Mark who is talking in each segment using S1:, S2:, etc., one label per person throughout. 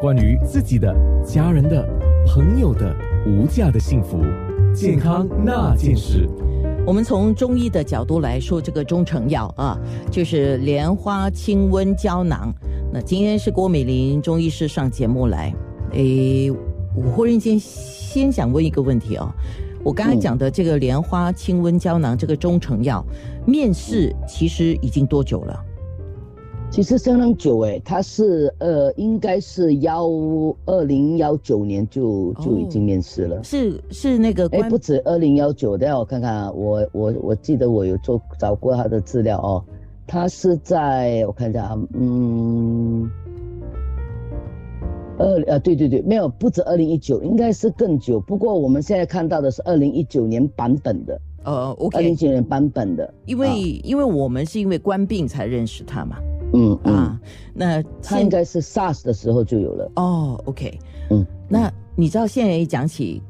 S1: 关于自己的、家人的、朋友的无价的幸福，健康那件事。
S2: 我们从中医的角度来说，这个中成药啊，就是莲花清瘟胶囊。那今天是郭美玲中医师上节目来，诶，我忽然间先想问一个问题哦，我刚才讲的这个莲花清瘟胶囊，这个中成药面世其实已经多久了？
S3: 其实相当久诶，他是呃，应该是幺二零幺九年就就已经面试了。
S2: 是是那个
S3: 哎，不止二零幺九，等下我看看啊，我我我记得我有做找过他的资料哦，他是在我看一下啊，嗯，二呃对对对，没有不止二零一九，应该是更久。不过我们现在看到的是二零一九年版本的，
S2: 呃，OK，
S3: 二零一九年版本的，
S2: 因为因为我们是因为官病才认识他嘛。
S3: 嗯啊，
S2: 那
S3: 他应该是 SARS 的时候就有了。
S2: 哦。OK，嗯，那你知道现在一讲起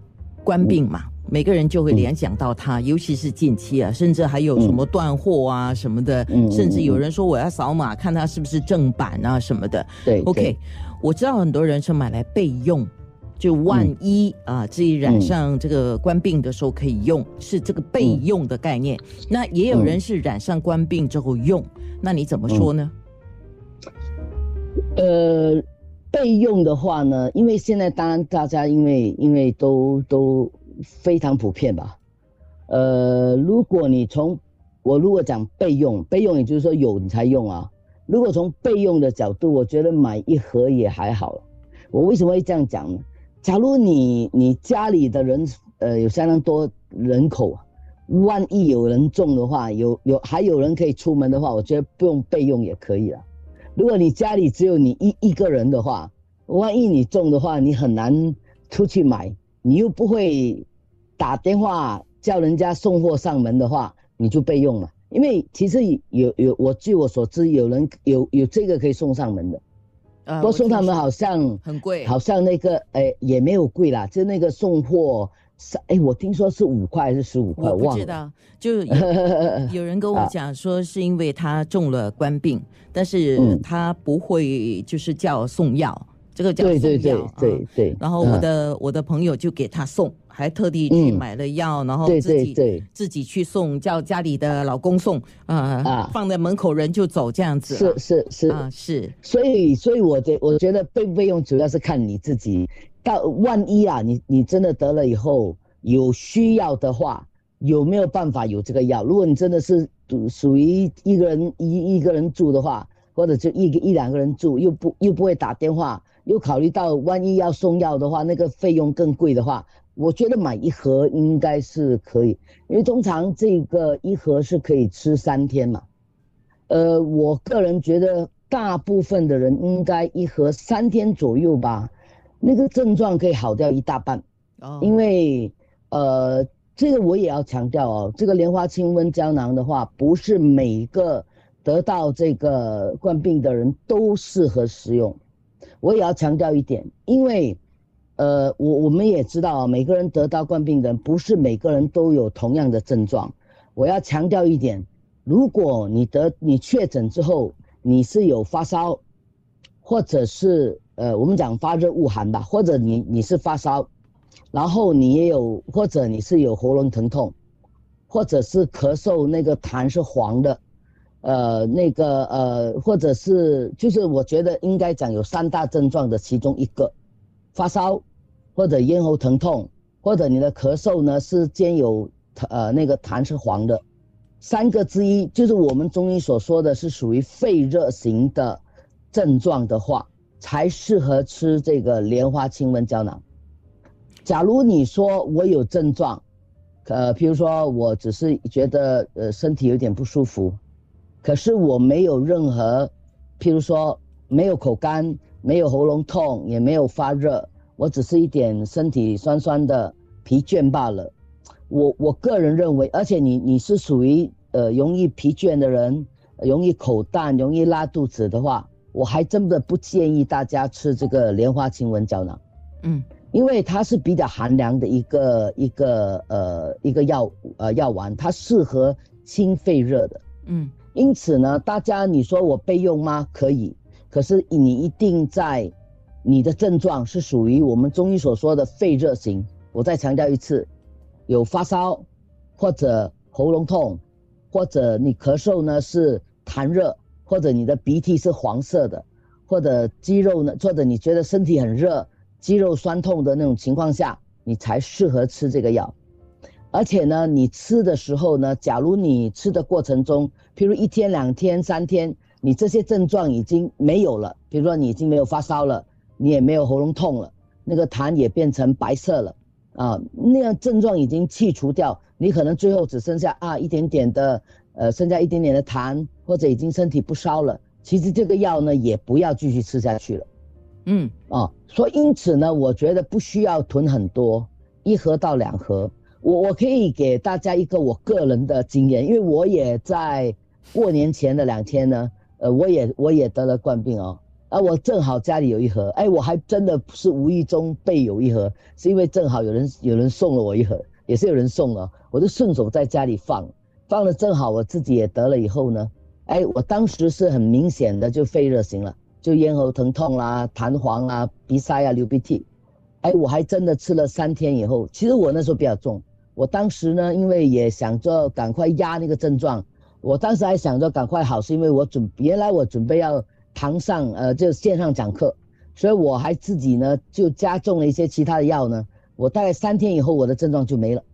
S2: 官病嘛，每个人就会联想到他，尤其是近期啊，甚至还有什么断货啊什么的，甚至有人说我要扫码看它是不是正版啊什么的。
S3: 对
S2: ，OK，我知道很多人是买来备用，就万一啊自己染上这个官病的时候可以用，是这个备用的概念。那也有人是染上官病之后用，那你怎么说呢？
S3: 呃，备用的话呢，因为现在当然大家因为因为都都非常普遍吧。呃，如果你从我如果讲备用，备用也就是说有你才用啊。如果从备用的角度，我觉得买一盒也还好。我为什么会这样讲呢？假如你你家里的人呃有相当多人口，万一有人中的话，有有还有人可以出门的话，我觉得不用备用也可以了。如果你家里只有你一一个人的话，万一你中的话，你很难出去买，你又不会打电话叫人家送货上门的话，你就备用了。因为其实有有我据我所知，有人有有这个可以送上门的，不过送上门好像
S2: 很贵，
S3: 好像那个诶也没有贵啦，就那个送货。是哎，我听说是五块还是十五块？
S2: 我不知道，就有 人跟我讲说，是因为他中了官病，但是他不会就是叫送药，这个叫送药。
S3: 对对对对对。
S2: 然后我的我的朋友就给他送，还特地去买了药，然后自己自己去送，叫家里的老公送啊，放在门口人就走这样子。
S3: 是是是
S2: 啊是。
S3: 所以所以我觉我觉得备不备用主要是看你自己。到万一啊，你你真的得了以后有需要的话，有没有办法有这个药？如果你真的是属于一个人一一个人住的话，或者就一个一两个人住，又不又不会打电话，又考虑到万一要送药的话，那个费用更贵的话，我觉得买一盒应该是可以，因为通常这个一盒是可以吃三天嘛。呃，我个人觉得大部分的人应该一盒三天左右吧。那个症状可以好掉一大半，哦，因为，呃，这个我也要强调哦，这个莲花清瘟胶囊的话，不是每个得到这个冠病的人都适合使用，我也要强调一点，因为，呃，我我们也知道啊，每个人得到冠病的人，不是每个人都有同样的症状，我要强调一点，如果你得你确诊之后，你是有发烧，或者是。呃，我们讲发热恶寒吧，或者你你是发烧，然后你也有，或者你是有喉咙疼痛，或者是咳嗽，那个痰是黄的，呃，那个呃，或者是就是我觉得应该讲有三大症状的其中一个，发烧，或者咽喉疼痛，或者你的咳嗽呢是兼有呃那个痰是黄的，三个之一就是我们中医所说的是属于肺热型的症状的话。才适合吃这个莲花清瘟胶囊。假如你说我有症状，呃，譬如说我只是觉得呃身体有点不舒服，可是我没有任何，譬如说没有口干，没有喉咙痛，也没有发热，我只是一点身体酸酸的疲倦罢了。我我个人认为，而且你你是属于呃容易疲倦的人，容易口淡，容易拉肚子的话。我还真的不建议大家吃这个莲花清瘟胶囊，嗯，因为它是比较寒凉的一个一个呃一个药呃药丸，它适合清肺热的，嗯，因此呢，大家你说我备用吗？可以，可是你一定在你的症状是属于我们中医所说的肺热型。我再强调一次，有发烧，或者喉咙痛，或者你咳嗽呢是痰热，或者你的鼻涕是黄色的，或者肌肉呢，或者你觉得身体很热，肌肉酸痛的那种情况下，你才适合吃这个药。而且呢，你吃的时候呢，假如你吃的过程中，譬如一天、两天、三天，你这些症状已经没有了，比如说你已经没有发烧了。你也没有喉咙痛了，那个痰也变成白色了，啊，那样症状已经去除掉，你可能最后只剩下啊一点点的，呃，剩下一点点的痰，或者已经身体不烧了。其实这个药呢，也不要继续吃下去了，嗯，啊，所以因此呢，我觉得不需要囤很多，一盒到两盒。我我可以给大家一个我个人的经验，因为我也在过年前的两天呢，呃，我也我也得了冠病哦。啊，我正好家里有一盒，哎，我还真的是无意中备有一盒，是因为正好有人有人送了我一盒，也是有人送了，我就顺手在家里放，放了正好我自己也得了以后呢，哎，我当时是很明显的就肺热型了，就咽喉疼痛啦、痰黄啊、鼻塞啊、流鼻涕，哎，我还真的吃了三天以后，其实我那时候比较重，我当时呢，因为也想着赶快压那个症状，我当时还想着赶快好，是因为我准原来我准备要。堂上呃就线上讲课，所以我还自己呢就加重了一些其他的药呢。我大概三天以后我的症状就没了，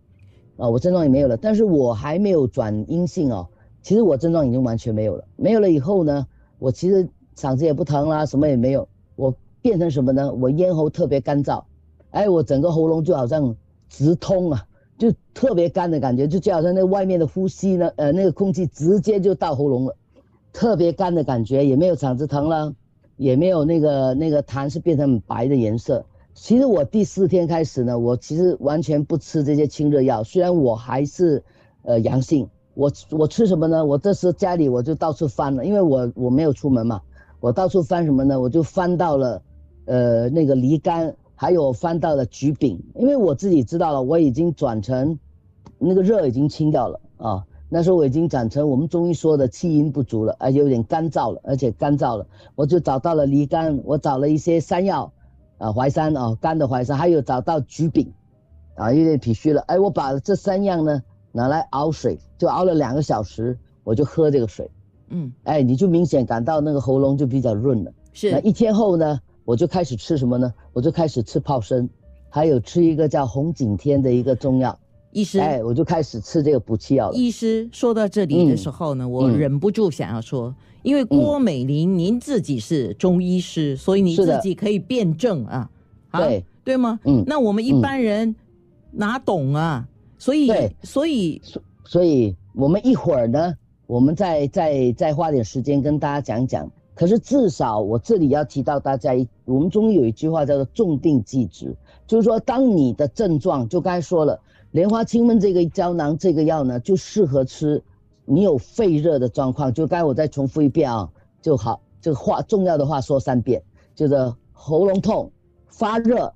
S3: 啊我症状也没有了，但是我还没有转阴性哦。其实我症状已经完全没有了，没有了以后呢，我其实嗓子也不疼啦，什么也没有。我变成什么呢？我咽喉特别干燥，哎我整个喉咙就好像直通啊，就特别干的感觉，就就好像那外面的呼吸呢，呃那个空气直接就到喉咙了。特别干的感觉，也没有嗓子疼了，也没有那个那个痰是变成白的颜色。其实我第四天开始呢，我其实完全不吃这些清热药。虽然我还是，呃阳性，我我吃什么呢？我这时家里我就到处翻了，因为我我没有出门嘛，我到处翻什么呢？我就翻到了，呃那个梨干，还有翻到了橘饼，因为我自己知道了，我已经转成，那个热已经清掉了啊。那时候我已经转成我们中医说的气阴不足了，而且有点干燥了，而且干燥了，我就找到了梨干，我找了一些山药，啊淮山啊干的淮山，还有找到橘饼，啊有点脾虚了，哎我把这三样呢拿来熬水，就熬了两个小时，我就喝这个水，嗯，哎你就明显感到那个喉咙就比较润了，
S2: 是。
S3: 那一天后呢，我就开始吃什么呢？我就开始吃泡参，还有吃一个叫红景天的一个中药。
S2: 医师，
S3: 哎，我就开始吃这个补气药。
S2: 医师说到这里的时候呢，我忍不住想要说，因为郭美玲您自己是中医师，所以你自己可以辩证啊，
S3: 对
S2: 对吗？嗯，那我们一般人哪懂啊？所以，所以，
S3: 所以我们一会儿呢，我们再再再花点时间跟大家讲讲。可是至少我这里要提到大家一，我们中医有一句话叫做“重定忌止”，就是说，当你的症状，就刚才说了。莲花清瘟这个胶囊这个药呢，就适合吃你有肺热的状况。就刚才我再重复一遍啊，就好。这个话重要的话说三遍，就是喉咙痛、发热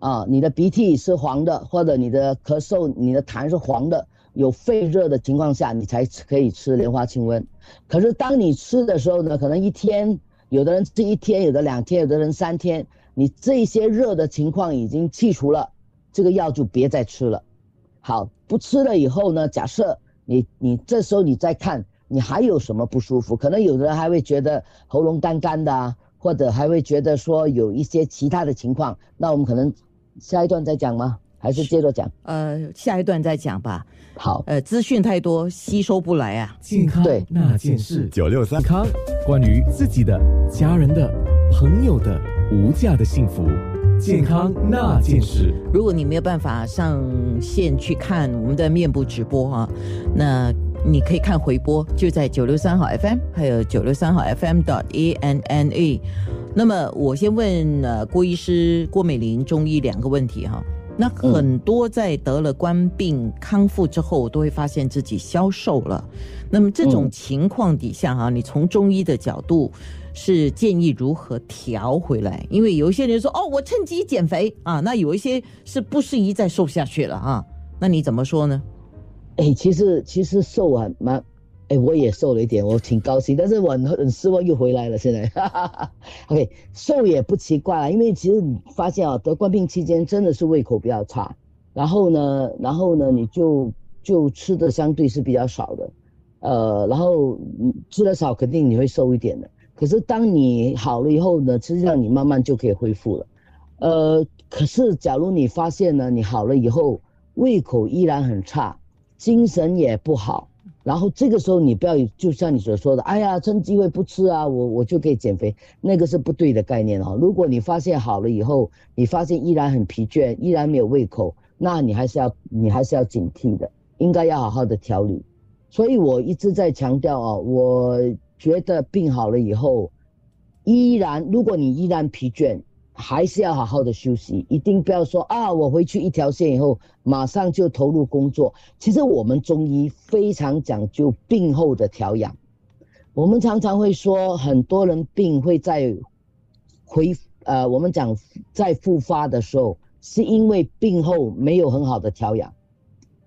S3: 啊，你的鼻涕是黄的，或者你的咳嗽、你的痰是黄的，有肺热的情况下，你才可以吃莲花清瘟。可是当你吃的时候呢，可能一天，有的人吃一天，有的两天，有的人三天，你这些热的情况已经去除了，这个药就别再吃了。好，不吃了以后呢？假设你你这时候你再看，你还有什么不舒服？可能有的人还会觉得喉咙干干的啊，或者还会觉得说有一些其他的情况。那我们可能下一段再讲吗？还是接着讲？
S2: 呃，下一段再讲吧。
S3: 好，
S2: 呃，资讯太多，吸收不来啊。
S1: 健康那件事，九六三康，关于自己的、家人的、朋友的无价的幸福。健康那件事，
S2: 如果你没有办法上线去看我们的面部直播哈，那你可以看回播，就在九六三号 FM，还有九六三号 FM dot a n n a。那么我先问呃郭医师郭美玲中医两个问题哈。那很多在得了官病康复之后，都会发现自己消瘦了。那么这种情况底下哈，你从中医的角度。是建议如何调回来？因为有一些人说哦，我趁机减肥啊，那有一些是不适宜再瘦下去了啊。那你怎么说呢？
S3: 哎，其实其实瘦啊蛮哎，我也瘦了一点，我挺高兴，但是我很很失望，又回来了。现在，OK，瘦也不奇怪了，因为其实你发现啊，得冠病期间真的是胃口比较差，然后呢，然后呢，你就就吃的相对是比较少的，呃，然后吃的少，肯定你会瘦一点的。可是当你好了以后呢，实际上你慢慢就可以恢复了，呃，可是假如你发现呢，你好了以后胃口依然很差，精神也不好。然后这个时候你不要就像你所说的，哎呀，趁机会不吃啊，我我就可以减肥，那个是不对的概念哦。如果你发现好了以后，你发现依然很疲倦，依然没有胃口，那你还是要你还是要警惕的，应该要好好的调理。所以我一直在强调哦，我觉得病好了以后，依然如果你依然疲倦。还是要好好的休息，一定不要说啊！我回去一条线以后，马上就投入工作。其实我们中医非常讲究病后的调养。我们常常会说，很多人病会在回呃，我们讲在复发的时候，是因为病后没有很好的调养。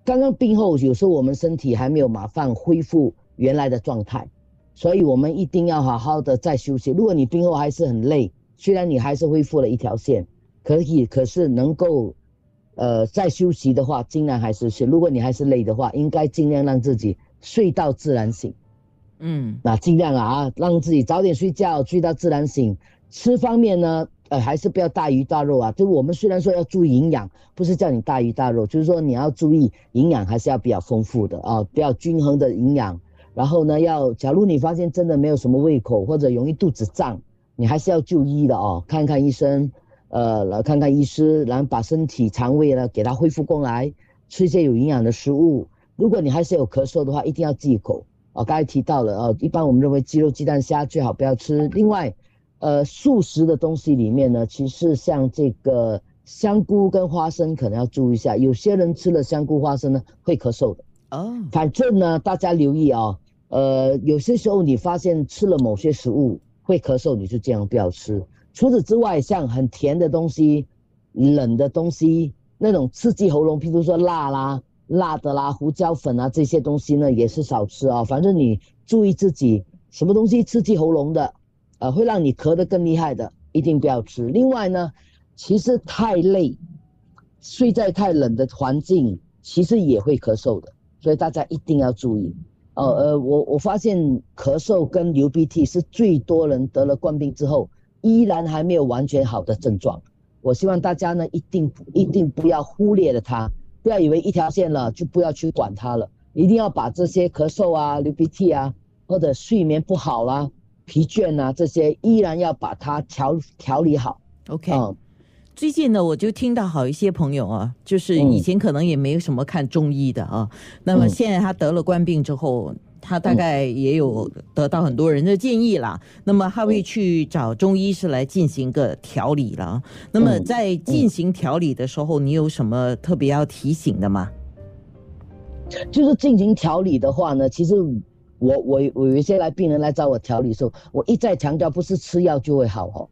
S3: 刚刚病后，有时候我们身体还没有马上恢复原来的状态，所以我们一定要好好的再休息。如果你病后还是很累，虽然你还是恢复了一条线，可以，可是能够，呃，再休息的话，尽量还是睡。如果你还是累的话，应该尽量让自己睡到自然醒。嗯，那尽量啊，让自己早点睡觉，睡到自然醒。吃方面呢，呃，还是不要大鱼大肉啊。就我们虽然说要注意营养，不是叫你大鱼大肉，就是说你要注意营养还是要比较丰富的啊，比较均衡的营养。然后呢，要假如你发现真的没有什么胃口，或者容易肚子胀。你还是要就医的哦，看看医生，呃，来看看医师，然后把身体肠胃呢给它恢复过来，吃一些有营养的食物。如果你还是有咳嗽的话，一定要忌口哦。刚才提到了哦，一般我们认为鸡肉、鸡蛋、虾最好不要吃。另外，呃，素食的东西里面呢，其实像这个香菇跟花生可能要注意一下，有些人吃了香菇、花生呢会咳嗽的哦。反正呢，大家留意啊，呃，有些时候你发现吃了某些食物。会咳嗽，你就这样不要吃。除此之外，像很甜的东西、冷的东西，那种刺激喉咙，譬如说辣啦、辣的啦、胡椒粉啊这些东西呢，也是少吃啊。反正你注意自己，什么东西刺激喉咙的，呃，会让你咳得更厉害的，一定不要吃。另外呢，其实太累，睡在太冷的环境，其实也会咳嗽的，所以大家一定要注意。哦呃，我我发现咳嗽跟流鼻涕是最多人得了冠病之后依然还没有完全好的症状。我希望大家呢一定一定不要忽略了它，不要以为一条线了就不要去管它了，一定要把这些咳嗽啊、流鼻涕啊，或者睡眠不好啦、疲倦啊这些，依然要把它调调理好。
S2: OK。最近呢，我就听到好一些朋友啊，就是以前可能也没有什么看中医的啊，那么现在他得了冠病之后，他大概也有得到很多人的建议啦，那么他会去找中医师来进行个调理了。那么在进行调理的时候，你有什么特别要提醒的吗？
S3: 就是进行调理的话呢，其实我我我有一些来病人来找我调理的时候，我一再强调，不是吃药就会好哦。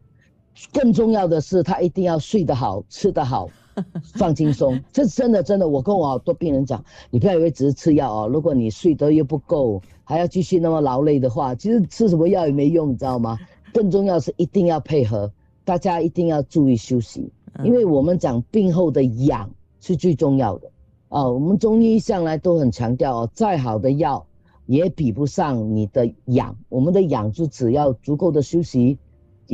S3: 更重要的是，他一定要睡得好，吃得好，放轻松。这真的真的，我跟我好多病人讲，你不要以为只是吃药哦，如果你睡得又不够，还要继续那么劳累的话，其实吃什么药也没用，你知道吗？更重要是一定要配合，大家一定要注意休息，因为我们讲病后的养是最重要的哦。我们中医向来都很强调哦，再好的药也比不上你的养。我们的养就只要足够的休息。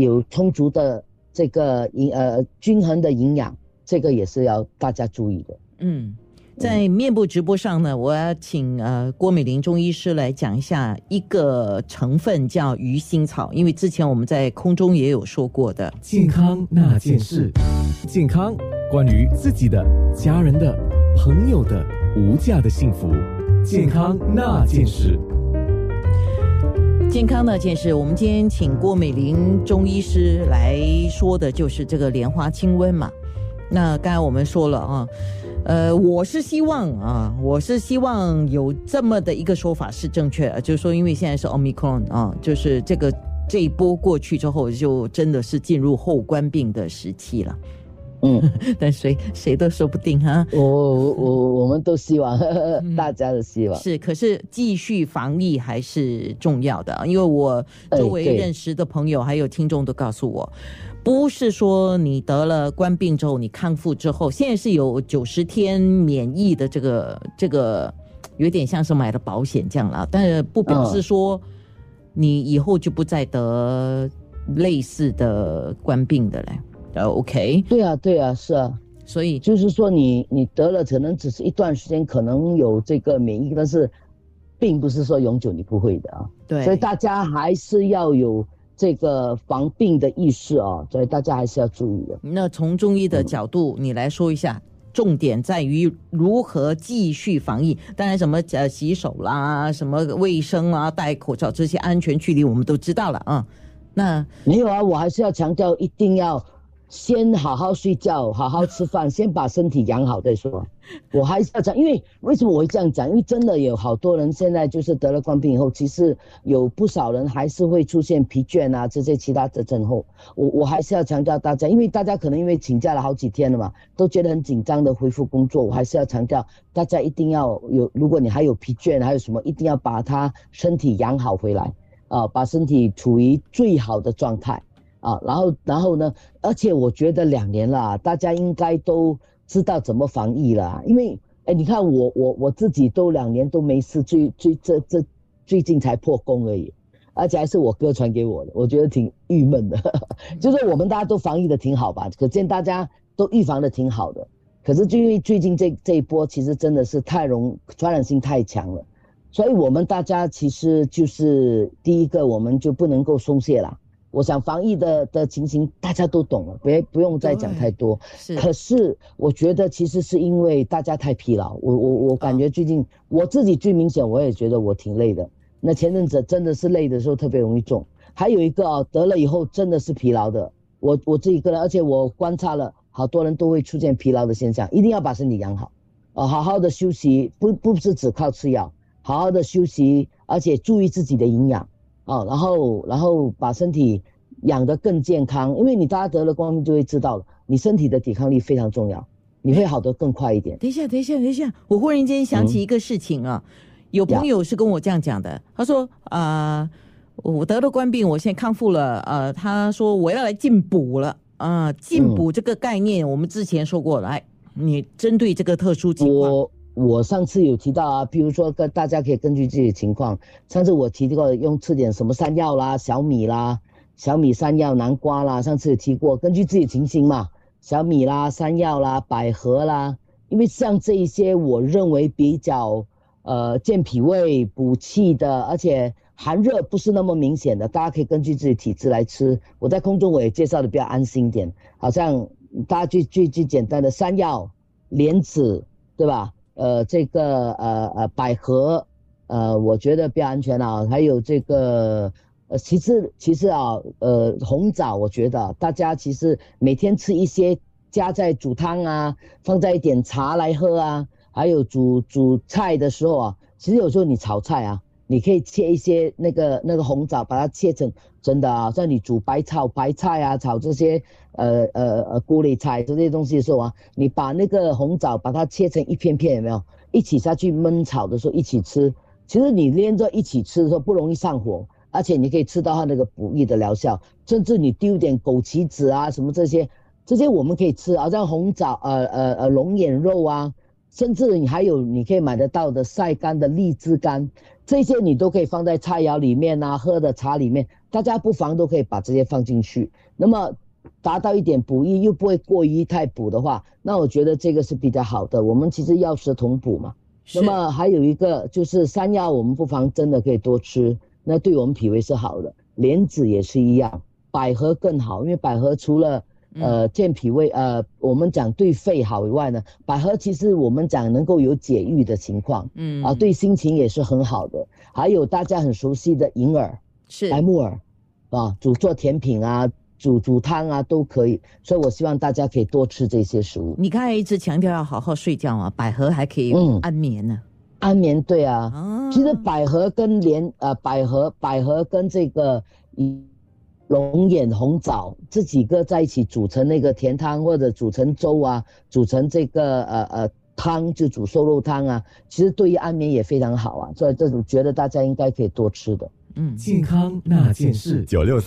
S3: 有充足的这个营呃均衡的营养，这个也是要大家注意的。
S2: 嗯，在面部直播上呢，我要请呃郭美玲中医师来讲一下一个成分叫鱼腥草，因为之前我们在空中也有说过的。
S1: 健康那件事，健康关于自己的、家人的、朋友的无价的幸福，健康那件事。
S2: 健康那件事，我们今天请郭美玲中医师来说的，就是这个莲花清瘟嘛。那刚才我们说了啊，呃，我是希望啊，我是希望有这么的一个说法是正确的，就是说，因为现在是奥密克戎啊，就是这个这一波过去之后，就真的是进入后冠病的时期了。
S3: 嗯，
S2: 但谁谁都说不定哈。
S3: 我我我我们都希望大家的希望。
S2: 是，可是继续防疫还是重要的，因为我周围认识的朋友还有听众都告诉我，不是说你得了冠病之后，你康复之后，现在是有九十天免疫的这个这个，有点像是买了保险这样了，但是不表示说你以后就不再得类似的冠病的嘞。呃，OK，
S3: 对啊对啊是啊，
S2: 所以
S3: 就是说你你得了可能只是一段时间，可能有这个免疫，但是并不是说永久你不会的啊。
S2: 对，
S3: 所以大家还是要有这个防病的意识啊，所以大家还是要注意的。
S2: 那从中医的角度，你来说一下，重点在于如何继续防疫。当然，什么呃洗手啦，什么卫生啊，戴口罩这些安全距离，我们都知道了啊。那
S3: 没有啊，我还是要强调，一定要先好好睡觉，好好吃饭，先把身体养好再说。我还是要讲，因为为什么我会这样讲？因为真的有好多人现在就是得了冠病以后，其实有不少人还是会出现疲倦啊这些其他的症候。我我还是要强调大家，因为大家可能因为请假了好几天了嘛，都觉得很紧张的恢复工作。我还是要强调，大家一定要有，如果你还有疲倦，还有什么，一定要把它身体养好回来啊，把身体处于最好的状态。啊，然后然后呢？而且我觉得两年了，大家应该都知道怎么防疫了。因为哎，你看我我我自己都两年都没事，最最这这最近才破功而已，而且还是我哥传给我的，我觉得挺郁闷的。就是我们大家都防疫的挺好吧，可见大家都预防的挺好的。可是就因为最近这这一波，其实真的是太容传染性太强了，所以我们大家其实就是第一个，我们就不能够松懈了。我想防疫的的情形大家都懂了，别不用再讲太多。
S2: 是
S3: 可是我觉得其实是因为大家太疲劳，我我我感觉最近、我自己最明显，我也觉得我挺累的。那前阵子真的是累的时候特别容易中，还有一个啊得了以后真的是疲劳的。我我自己个人，而且我观察了好多人都会出现疲劳的现象，一定要把身体养好，啊，好好的休息，不不是只靠吃药，好好的休息，而且注意自己的营养。哦，然后然后把身体养得更健康，因为你大家得了光病就会知道了，你身体的抵抗力非常重要，你会好得更快一点。
S2: 等一下，等一下，等一下，我忽然间想起一个事情啊，有朋友是跟我这样讲的，他说啊、呃我得了冠病，我现在康复了，呃，他说我要来进补了啊、进补这个概念我们之前说过了，来，你针对这个特殊情况，
S3: 我我上次有提到啊，比如说跟大家可以根据自己的情况，上次我提过用吃点什么山药啦、小米啦、小米山药、南瓜啦，上次有提过，根据自己情形嘛，小米啦、山药啦、百合啦，因为像这一些我认为比较呃健脾胃、补气的，而且寒热不是那么明显的，大家可以根据自己体质来吃。我在空中我也介绍的比较安心一点，好像大家最最最简单的山药、莲子，对吧？呃，这个呃呃百合，呃，我觉得比较安全啊。还有这个呃，其次其次啊，呃，红枣，我觉得大家其实每天吃一些，加在煮汤啊，放在一点茶来喝啊，还有煮煮菜的时候啊，其实有时候你炒菜啊，你可以切一些那个那个红枣，把它切成真的啊，像你煮白炒白菜啊，炒这些呃呃呃锅里菜这些东西的时候啊，你把那个红枣把它切成一片片，有没有？一起下去焖炒的时候一起吃，其实你连着一起吃的时候不容易上火，而且你可以吃到它那个补益的疗效，甚至你丢点枸杞子啊什么这些，这些我们可以吃，好像红枣呃呃呃龙眼肉啊，甚至你还有你可以买得到的晒干的荔枝干，这些你都可以放在菜肴里面啊，喝的茶里面，大家不妨都可以把这些放进去。那么达到一点补益，又不会过于太补的话，那我觉得这个是比较好的。我们其实药食同补嘛。
S2: 是
S3: 那么还有一个就是山药，我们不妨真的可以多吃，那对我们脾胃是好的。莲子也是一样，百合更好，因为百合除了呃健脾胃，呃我们讲对肺好以外呢，百合其实我们讲能够有解郁的情况，
S2: 嗯
S3: 啊，对心情也是很好的。还有大家很熟悉的银耳、
S2: 是
S3: 白木耳，啊，煮做甜品啊，煮煮汤啊都可以。所以我希望大家可以多吃这些食物。
S2: 你刚才一直强调要好好睡觉啊，百合还可以
S3: 嗯
S2: 安眠呢、
S3: 安眠对啊，
S2: 啊。
S3: 其实百合跟莲呃百合百合跟这个银龙眼、红枣这几个在一起煮成那个甜汤，或者煮成粥啊，煮成这个呃呃汤，就煮瘦肉汤啊，其实对于安眠也非常好啊。所以这种觉得大家应该可以多吃的。
S2: 嗯。
S1: 健康那件事，九六三。